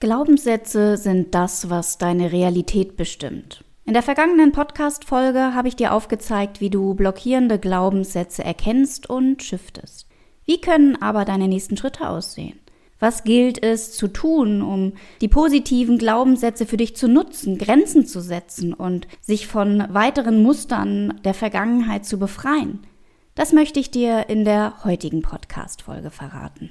Glaubenssätze sind das, was deine Realität bestimmt. In der vergangenen Podcast-Folge habe ich dir aufgezeigt, wie du blockierende Glaubenssätze erkennst und shiftest. Wie können aber deine nächsten Schritte aussehen? Was gilt es zu tun, um die positiven Glaubenssätze für dich zu nutzen, Grenzen zu setzen und sich von weiteren Mustern der Vergangenheit zu befreien? Das möchte ich dir in der heutigen Podcast-Folge verraten.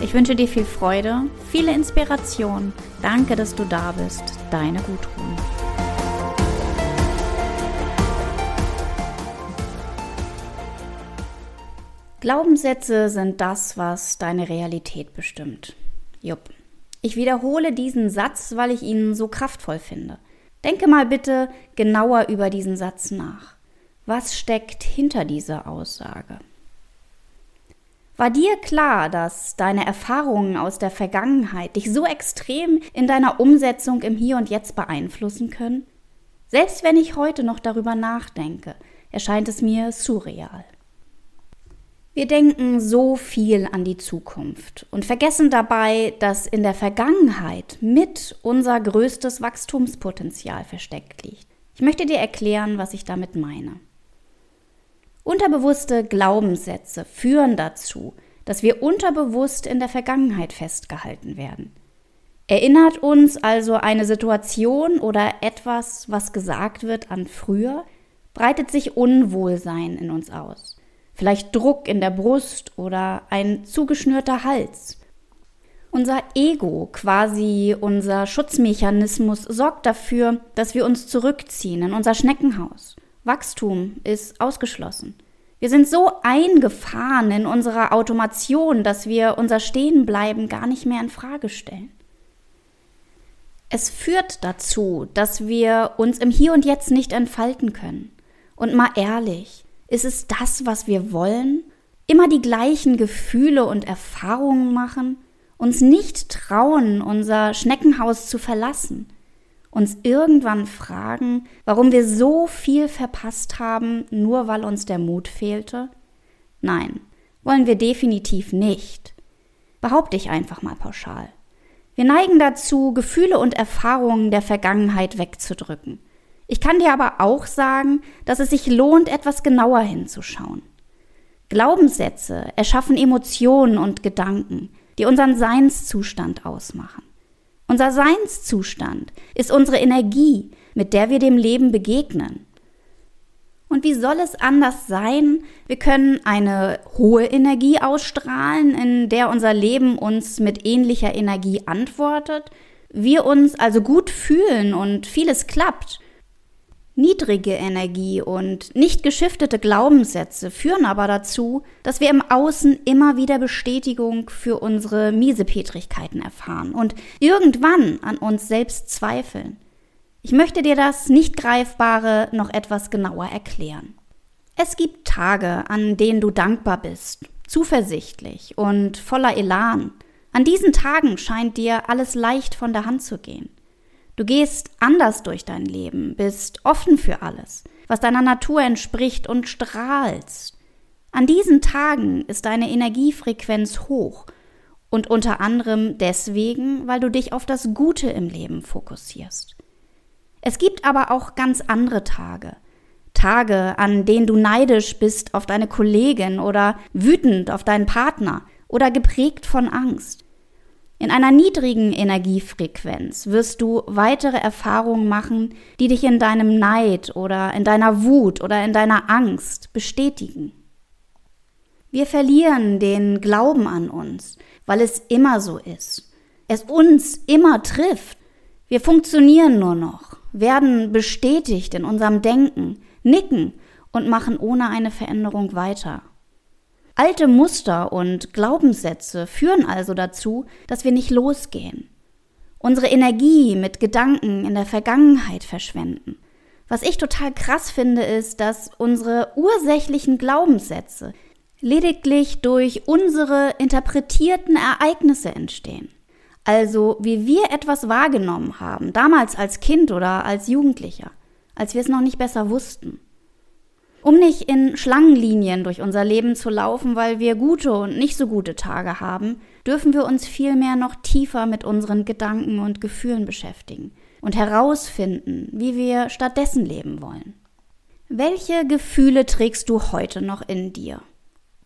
Ich wünsche dir viel Freude, viele Inspiration. Danke, dass du da bist. Deine Gudrun. Glaubenssätze sind das, was deine Realität bestimmt. Jupp. Ich wiederhole diesen Satz, weil ich ihn so kraftvoll finde. Denke mal bitte genauer über diesen Satz nach. Was steckt hinter dieser Aussage? War dir klar, dass deine Erfahrungen aus der Vergangenheit dich so extrem in deiner Umsetzung im Hier und Jetzt beeinflussen können? Selbst wenn ich heute noch darüber nachdenke, erscheint es mir surreal. Wir denken so viel an die Zukunft und vergessen dabei, dass in der Vergangenheit mit unser größtes Wachstumspotenzial versteckt liegt. Ich möchte dir erklären, was ich damit meine. Unterbewusste Glaubenssätze führen dazu, dass wir unterbewusst in der Vergangenheit festgehalten werden. Erinnert uns also eine Situation oder etwas, was gesagt wird, an früher, breitet sich Unwohlsein in uns aus. Vielleicht Druck in der Brust oder ein zugeschnürter Hals. Unser Ego, quasi unser Schutzmechanismus, sorgt dafür, dass wir uns zurückziehen in unser Schneckenhaus. Wachstum ist ausgeschlossen. Wir sind so eingefahren in unserer Automation, dass wir unser Stehenbleiben gar nicht mehr in Frage stellen. Es führt dazu, dass wir uns im Hier und Jetzt nicht entfalten können. Und mal ehrlich, ist es das, was wir wollen? Immer die gleichen Gefühle und Erfahrungen machen? Uns nicht trauen, unser Schneckenhaus zu verlassen? Uns irgendwann fragen, warum wir so viel verpasst haben, nur weil uns der Mut fehlte? Nein, wollen wir definitiv nicht. Behaupte ich einfach mal pauschal. Wir neigen dazu, Gefühle und Erfahrungen der Vergangenheit wegzudrücken. Ich kann dir aber auch sagen, dass es sich lohnt, etwas genauer hinzuschauen. Glaubenssätze erschaffen Emotionen und Gedanken, die unseren Seinszustand ausmachen. Unser Seinszustand ist unsere Energie, mit der wir dem Leben begegnen. Und wie soll es anders sein? Wir können eine hohe Energie ausstrahlen, in der unser Leben uns mit ähnlicher Energie antwortet, wir uns also gut fühlen und vieles klappt Niedrige Energie und nicht geschiftete Glaubenssätze führen aber dazu, dass wir im Außen immer wieder Bestätigung für unsere Miesepetrigkeiten erfahren und irgendwann an uns selbst zweifeln. Ich möchte dir das nicht greifbare noch etwas genauer erklären. Es gibt Tage, an denen du dankbar bist, zuversichtlich und voller Elan. An diesen Tagen scheint dir alles leicht von der Hand zu gehen. Du gehst anders durch dein Leben, bist offen für alles, was deiner Natur entspricht und strahlst. An diesen Tagen ist deine Energiefrequenz hoch und unter anderem deswegen, weil du dich auf das Gute im Leben fokussierst. Es gibt aber auch ganz andere Tage. Tage, an denen du neidisch bist auf deine Kollegin oder wütend auf deinen Partner oder geprägt von Angst. In einer niedrigen Energiefrequenz wirst du weitere Erfahrungen machen, die dich in deinem Neid oder in deiner Wut oder in deiner Angst bestätigen. Wir verlieren den Glauben an uns, weil es immer so ist. Es uns immer trifft. Wir funktionieren nur noch, werden bestätigt in unserem Denken, nicken und machen ohne eine Veränderung weiter. Alte Muster und Glaubenssätze führen also dazu, dass wir nicht losgehen. Unsere Energie mit Gedanken in der Vergangenheit verschwenden. Was ich total krass finde, ist, dass unsere ursächlichen Glaubenssätze lediglich durch unsere interpretierten Ereignisse entstehen. Also wie wir etwas wahrgenommen haben, damals als Kind oder als Jugendlicher, als wir es noch nicht besser wussten. Um nicht in Schlangenlinien durch unser Leben zu laufen, weil wir gute und nicht so gute Tage haben, dürfen wir uns vielmehr noch tiefer mit unseren Gedanken und Gefühlen beschäftigen und herausfinden, wie wir stattdessen leben wollen. Welche Gefühle trägst du heute noch in dir?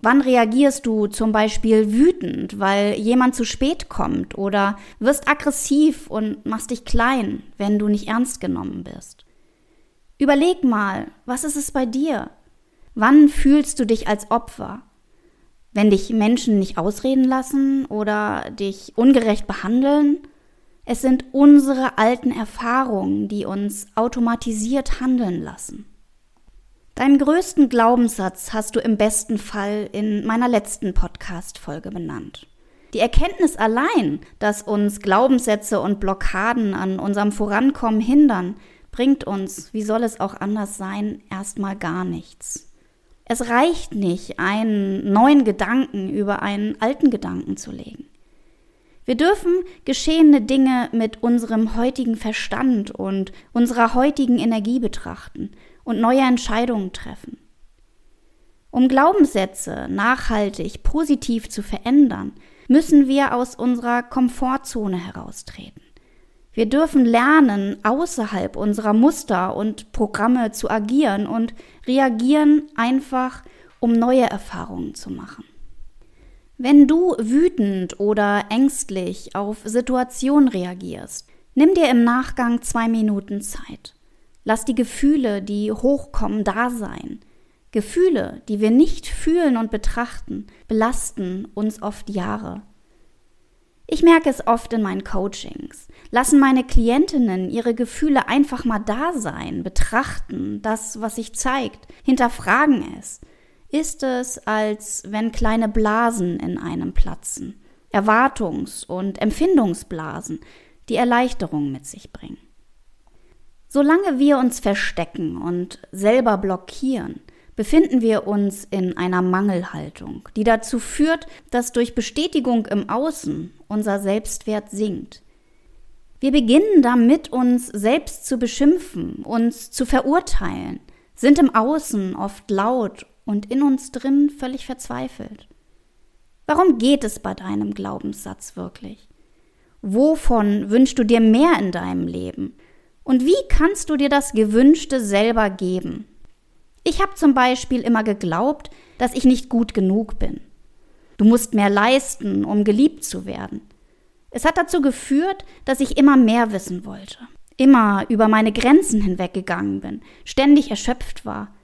Wann reagierst du zum Beispiel wütend, weil jemand zu spät kommt oder wirst aggressiv und machst dich klein, wenn du nicht ernst genommen bist? Überleg mal, was ist es bei dir? Wann fühlst du dich als Opfer? Wenn dich Menschen nicht ausreden lassen oder dich ungerecht behandeln? Es sind unsere alten Erfahrungen, die uns automatisiert handeln lassen. Deinen größten Glaubenssatz hast du im besten Fall in meiner letzten Podcast-Folge benannt. Die Erkenntnis allein, dass uns Glaubenssätze und Blockaden an unserem Vorankommen hindern, bringt uns, wie soll es auch anders sein, erstmal gar nichts. Es reicht nicht, einen neuen Gedanken über einen alten Gedanken zu legen. Wir dürfen geschehene Dinge mit unserem heutigen Verstand und unserer heutigen Energie betrachten und neue Entscheidungen treffen. Um Glaubenssätze nachhaltig positiv zu verändern, müssen wir aus unserer Komfortzone heraustreten. Wir dürfen lernen, außerhalb unserer Muster und Programme zu agieren und reagieren einfach, um neue Erfahrungen zu machen. Wenn du wütend oder ängstlich auf Situationen reagierst, nimm dir im Nachgang zwei Minuten Zeit. Lass die Gefühle, die hochkommen, da sein. Gefühle, die wir nicht fühlen und betrachten, belasten uns oft Jahre. Ich merke es oft in meinen Coachings. Lassen meine Klientinnen ihre Gefühle einfach mal da sein, betrachten das, was sich zeigt, hinterfragen es. Ist es, als wenn kleine Blasen in einem platzen, Erwartungs- und Empfindungsblasen, die Erleichterung mit sich bringen. Solange wir uns verstecken und selber blockieren, befinden wir uns in einer Mangelhaltung, die dazu führt, dass durch Bestätigung im Außen unser Selbstwert sinkt. Wir beginnen damit, uns selbst zu beschimpfen, uns zu verurteilen, sind im Außen oft laut und in uns drin völlig verzweifelt. Warum geht es bei deinem Glaubenssatz wirklich? Wovon wünschst du dir mehr in deinem Leben? Und wie kannst du dir das Gewünschte selber geben? Ich habe zum Beispiel immer geglaubt, dass ich nicht gut genug bin. Du musst mehr leisten, um geliebt zu werden. Es hat dazu geführt, dass ich immer mehr wissen wollte, immer über meine Grenzen hinweggegangen bin, ständig erschöpft war,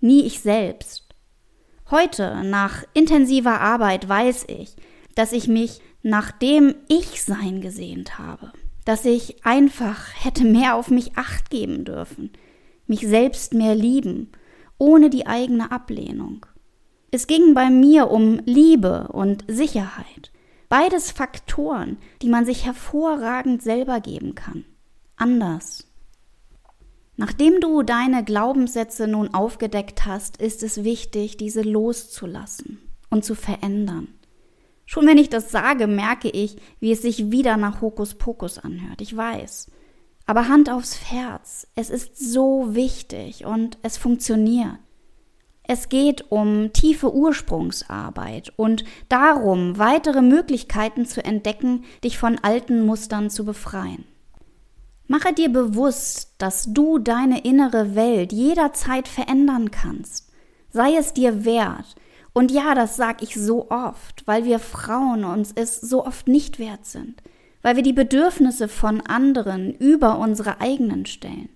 nie ich selbst. Heute, nach intensiver Arbeit, weiß ich, dass ich mich nach dem Ich-Sein gesehnt habe dass ich einfach hätte mehr auf mich acht geben dürfen, mich selbst mehr lieben, ohne die eigene Ablehnung. Es ging bei mir um Liebe und Sicherheit. Beides Faktoren, die man sich hervorragend selber geben kann. Anders. Nachdem du deine Glaubenssätze nun aufgedeckt hast, ist es wichtig, diese loszulassen und zu verändern. Schon wenn ich das sage, merke ich, wie es sich wieder nach Hokuspokus anhört. Ich weiß. Aber Hand aufs Herz, es ist so wichtig und es funktioniert. Es geht um tiefe Ursprungsarbeit und darum, weitere Möglichkeiten zu entdecken, dich von alten Mustern zu befreien. Mache dir bewusst, dass du deine innere Welt jederzeit verändern kannst. Sei es dir wert Und ja, das sag ich so oft, weil wir Frauen uns es so oft nicht wert sind, weil wir die Bedürfnisse von anderen über unsere eigenen stellen.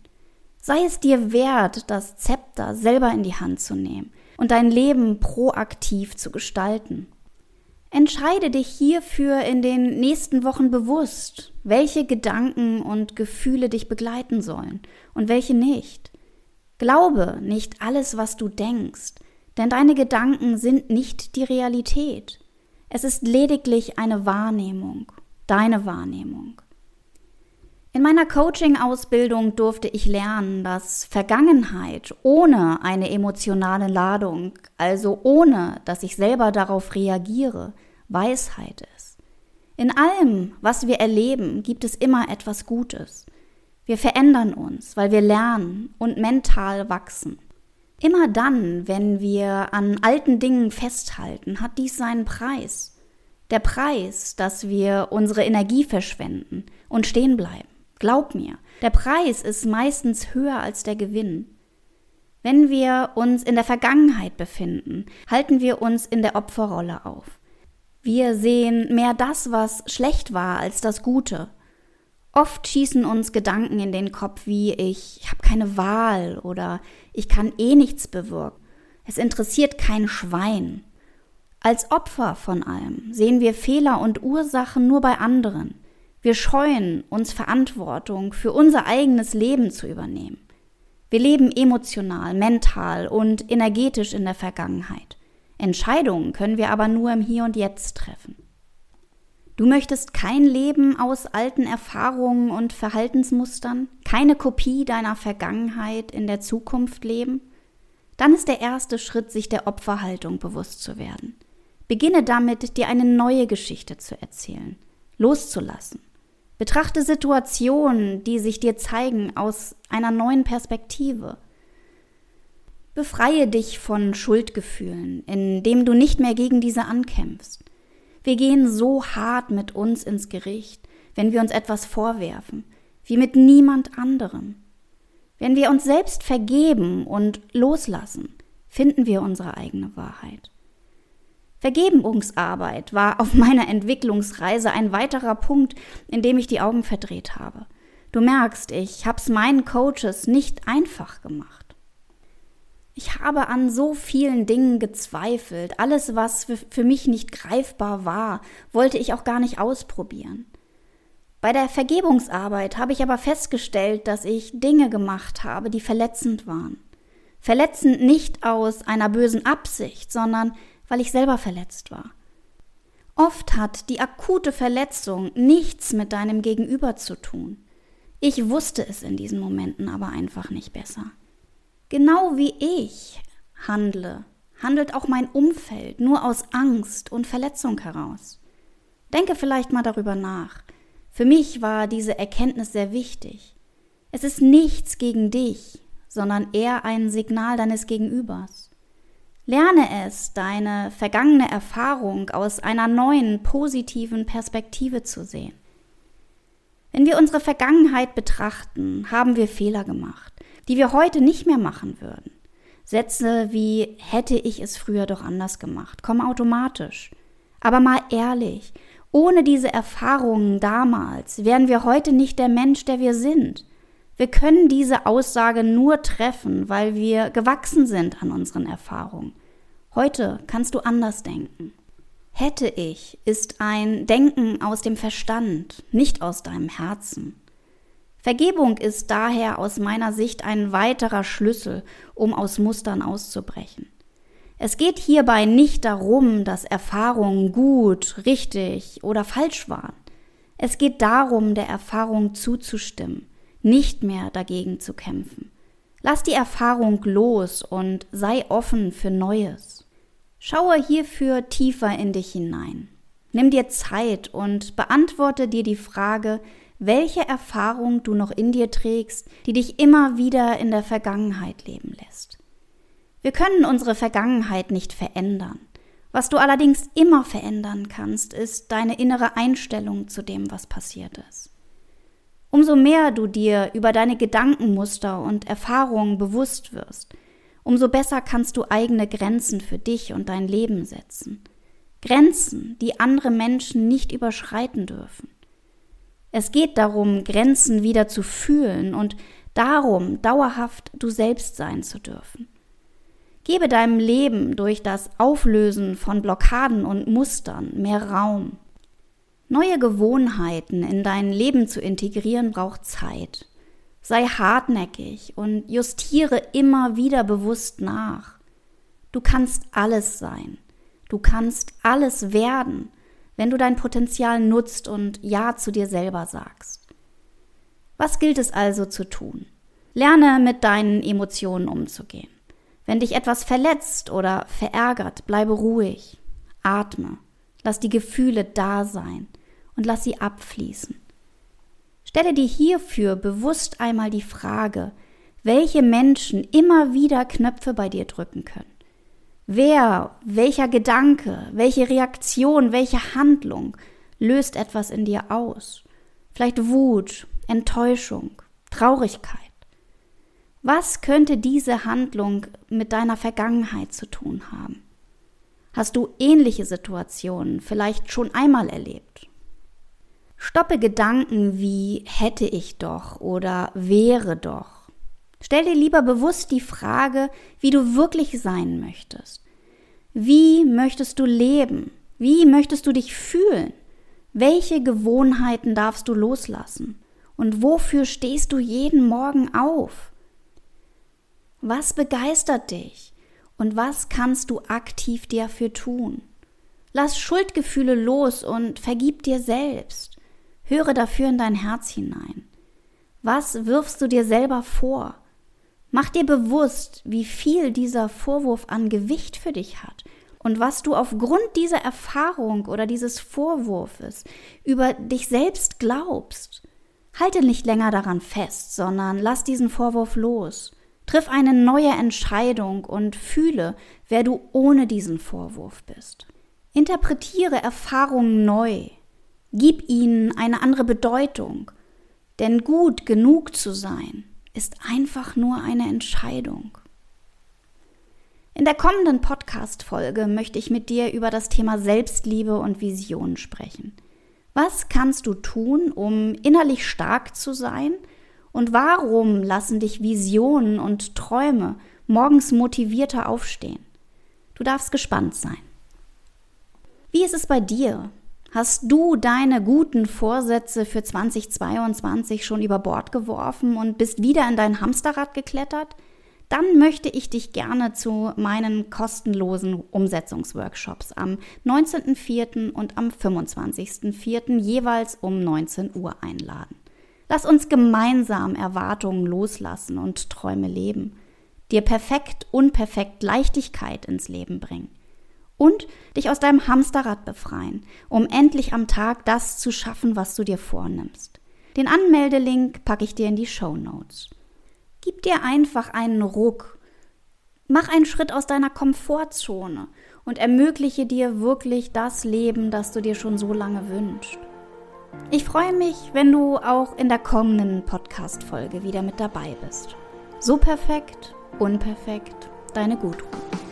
Sei es dir wert, das Zepter selber in die Hand zu nehmen und dein Leben proaktiv zu gestalten. Entscheide dich hierfür in den nächsten Wochen bewusst, welche Gedanken und Gefühle dich begleiten sollen und welche nicht. Glaube nicht alles, was du denkst, denn deine Gedanken sind nicht die Realität. Es ist lediglich eine Wahrnehmung, deine Wahrnehmung. In meiner Coaching-Ausbildung durfte ich lernen, dass Vergangenheit ohne eine emotionale Ladung, also ohne dass ich selber darauf reagiere, Weisheit ist. In allem, was wir erleben, gibt es immer etwas Gutes. Wir verändern uns, weil wir lernen und mental wachsen. Immer dann, wenn wir an alten Dingen festhalten, hat dies seinen Preis. Der Preis, dass wir unsere Energie verschwenden und stehen bleiben. Glaub mir, der Preis ist meistens höher als der Gewinn. Wenn wir uns in der Vergangenheit befinden, halten wir uns in der Opferrolle auf. Wir sehen mehr das, was schlecht war, als das Gute. Oft schießen uns Gedanken in den Kopf wie ich habe keine Wahl oder ich kann eh nichts bewirken. Es interessiert kein Schwein. Als Opfer von allem sehen wir Fehler und Ursachen nur bei anderen. Wir scheuen uns Verantwortung für unser eigenes Leben zu übernehmen. Wir leben emotional, mental und energetisch in der Vergangenheit. Entscheidungen können wir aber nur im Hier und Jetzt treffen. Du möchtest kein Leben aus alten Erfahrungen und Verhaltensmustern, keine Kopie deiner Vergangenheit in der Zukunft leben? Dann ist der erste Schritt, sich der Opferhaltung bewusst zu werden. Beginne damit, dir eine neue Geschichte zu erzählen, loszulassen. Betrachte Situationen, die sich dir zeigen, aus einer neuen Perspektive. Befreie dich von Schuldgefühlen, indem du nicht mehr gegen diese ankämpfst. Wir gehen so hart mit uns ins Gericht, wenn wir uns etwas vorwerfen, wie mit niemand anderem. Wenn wir uns selbst vergeben und loslassen, finden wir unsere eigene Wahrheit. Vergebungsarbeit war auf meiner Entwicklungsreise ein weiterer Punkt, in dem ich die Augen verdreht habe. Du merkst, ich hab's meinen Coaches nicht einfach gemacht. Ich habe an so vielen Dingen gezweifelt. Alles, was für mich nicht greifbar war, wollte ich auch gar nicht ausprobieren. Bei der Vergebungsarbeit habe ich aber festgestellt, dass ich Dinge gemacht habe, die verletzend waren. Verletzend nicht aus einer bösen Absicht, sondern weil ich selber verletzt war. Oft hat die akute Verletzung nichts mit deinem Gegenüber zu tun. Ich wusste es in diesen Momenten aber einfach nicht besser. Genau wie ich handle, handelt auch mein Umfeld nur aus Angst und Verletzung heraus. Denke vielleicht mal darüber nach. Für mich war diese Erkenntnis sehr wichtig. Es ist nichts gegen dich, sondern eher ein Signal deines Gegenübers. Lerne es, deine vergangene Erfahrung aus einer neuen, positiven Perspektive zu sehen. Wenn wir unsere Vergangenheit betrachten, haben wir Fehler gemacht, die wir heute nicht mehr machen würden. Sätze wie hätte ich es früher doch anders gemacht, kommen automatisch. Aber mal ehrlich, ohne diese Erfahrungen damals wären wir heute nicht der Mensch, der wir sind. Wir können diese Aussage nur treffen, weil wir gewachsen sind an unseren Erfahrungen. Heute kannst du anders denken. Hätte ich ist ein Denken aus dem Verstand, nicht aus deinem Herzen. Vergebung ist daher aus meiner Sicht ein weiterer Schlüssel, um aus Mustern auszubrechen. Es geht hierbei nicht darum, dass Erfahrungen gut, richtig oder falsch waren. Es geht darum, der Erfahrung zuzustimmen nicht mehr dagegen zu kämpfen. Lass die Erfahrung los und sei offen für Neues. Schaue hierfür tiefer in dich hinein. Nimm dir Zeit und beantworte dir die Frage, welche Erfahrung du noch in dir trägst, die dich immer wieder in der Vergangenheit leben lässt. Wir können unsere Vergangenheit nicht verändern. Was du allerdings immer verändern kannst, ist deine innere Einstellung zu dem, was passiert ist. Umso mehr du dir über deine Gedankenmuster und Erfahrungen bewusst wirst, umso besser kannst du eigene Grenzen für dich und dein Leben setzen. Grenzen, die andere Menschen nicht überschreiten dürfen. Es geht darum, Grenzen wieder zu fühlen und darum, dauerhaft du selbst sein zu dürfen. Gebe deinem Leben durch das Auflösen von Blockaden und Mustern mehr Raum. Neue Gewohnheiten in dein Leben zu integrieren braucht Zeit. Sei hartnäckig und justiere immer wieder bewusst nach. Du kannst alles sein. Du kannst alles werden, wenn du dein Potenzial nutzt und Ja zu dir selber sagst. Was gilt es also zu tun? Lerne mit deinen Emotionen umzugehen. Wenn dich etwas verletzt oder verärgert, bleibe ruhig, atme, lass die Gefühle da sein und lass sie abfließen. Stelle dir hierfür bewusst einmal die Frage, welche Menschen immer wieder Knöpfe bei dir drücken können. Wer, welcher Gedanke, welche Reaktion, welche Handlung löst etwas in dir aus? Vielleicht Wut, Enttäuschung, Traurigkeit. Was könnte diese Handlung mit deiner Vergangenheit zu tun haben? Hast du ähnliche Situationen vielleicht schon einmal erlebt? Stoppe Gedanken wie hätte ich doch oder wäre doch. Stell dir lieber bewusst die Frage, wie du wirklich sein möchtest. Wie möchtest du leben? Wie möchtest du dich fühlen? Welche Gewohnheiten darfst du loslassen? Und wofür stehst du jeden Morgen auf? Was begeistert dich? Und was kannst du aktiv dafür tun? Lass Schuldgefühle los und vergib dir selbst. Höre dafür in dein Herz hinein. Was wirfst du dir selber vor? Mach dir bewusst, wie viel dieser Vorwurf an Gewicht für dich hat und was du aufgrund dieser Erfahrung oder dieses Vorwurfes über dich selbst glaubst. Halte nicht länger daran fest, sondern lass diesen Vorwurf los. Triff eine neue Entscheidung und fühle, wer du ohne diesen Vorwurf bist. Interpretiere Erfahrungen neu, Gib ihnen eine andere Bedeutung. Denn gut genug zu sein ist einfach nur eine Entscheidung. In der kommenden Podcast-Folge möchte ich mit dir über das Thema Selbstliebe und Vision sprechen. Was kannst du tun, um innerlich stark zu sein? Und warum lassen dich Visionen und Träume morgens motivierter aufstehen? Du darfst gespannt sein. Wie ist es bei dir? Hast du deine guten Vorsätze für 2022 schon über Bord geworfen und bist wieder in dein Hamsterrad geklettert? Dann möchte ich dich gerne zu meinen kostenlosen Umsetzungsworkshops am 19.04. und am 25.04. jeweils um 19 Uhr einladen. Lass uns gemeinsam Erwartungen loslassen und Träume leben, dir perfekt, unperfekt Leichtigkeit ins Leben bringen und dich aus deinem Hamsterrad befreien, um endlich am Tag das zu schaffen, was du dir vornimmst. Den Anmeldelink packe ich dir in die Show Notes. Gib dir einfach einen Ruck. Mach einen Schritt aus deiner Komfortzone und ermögliche dir wirklich das Leben, das du dir schon so lange wünschst. Ich freue mich, wenn du auch in der kommenden Podcast-Folge wieder mit dabei bist. So perfekt, unperfekt, deine Gudrun.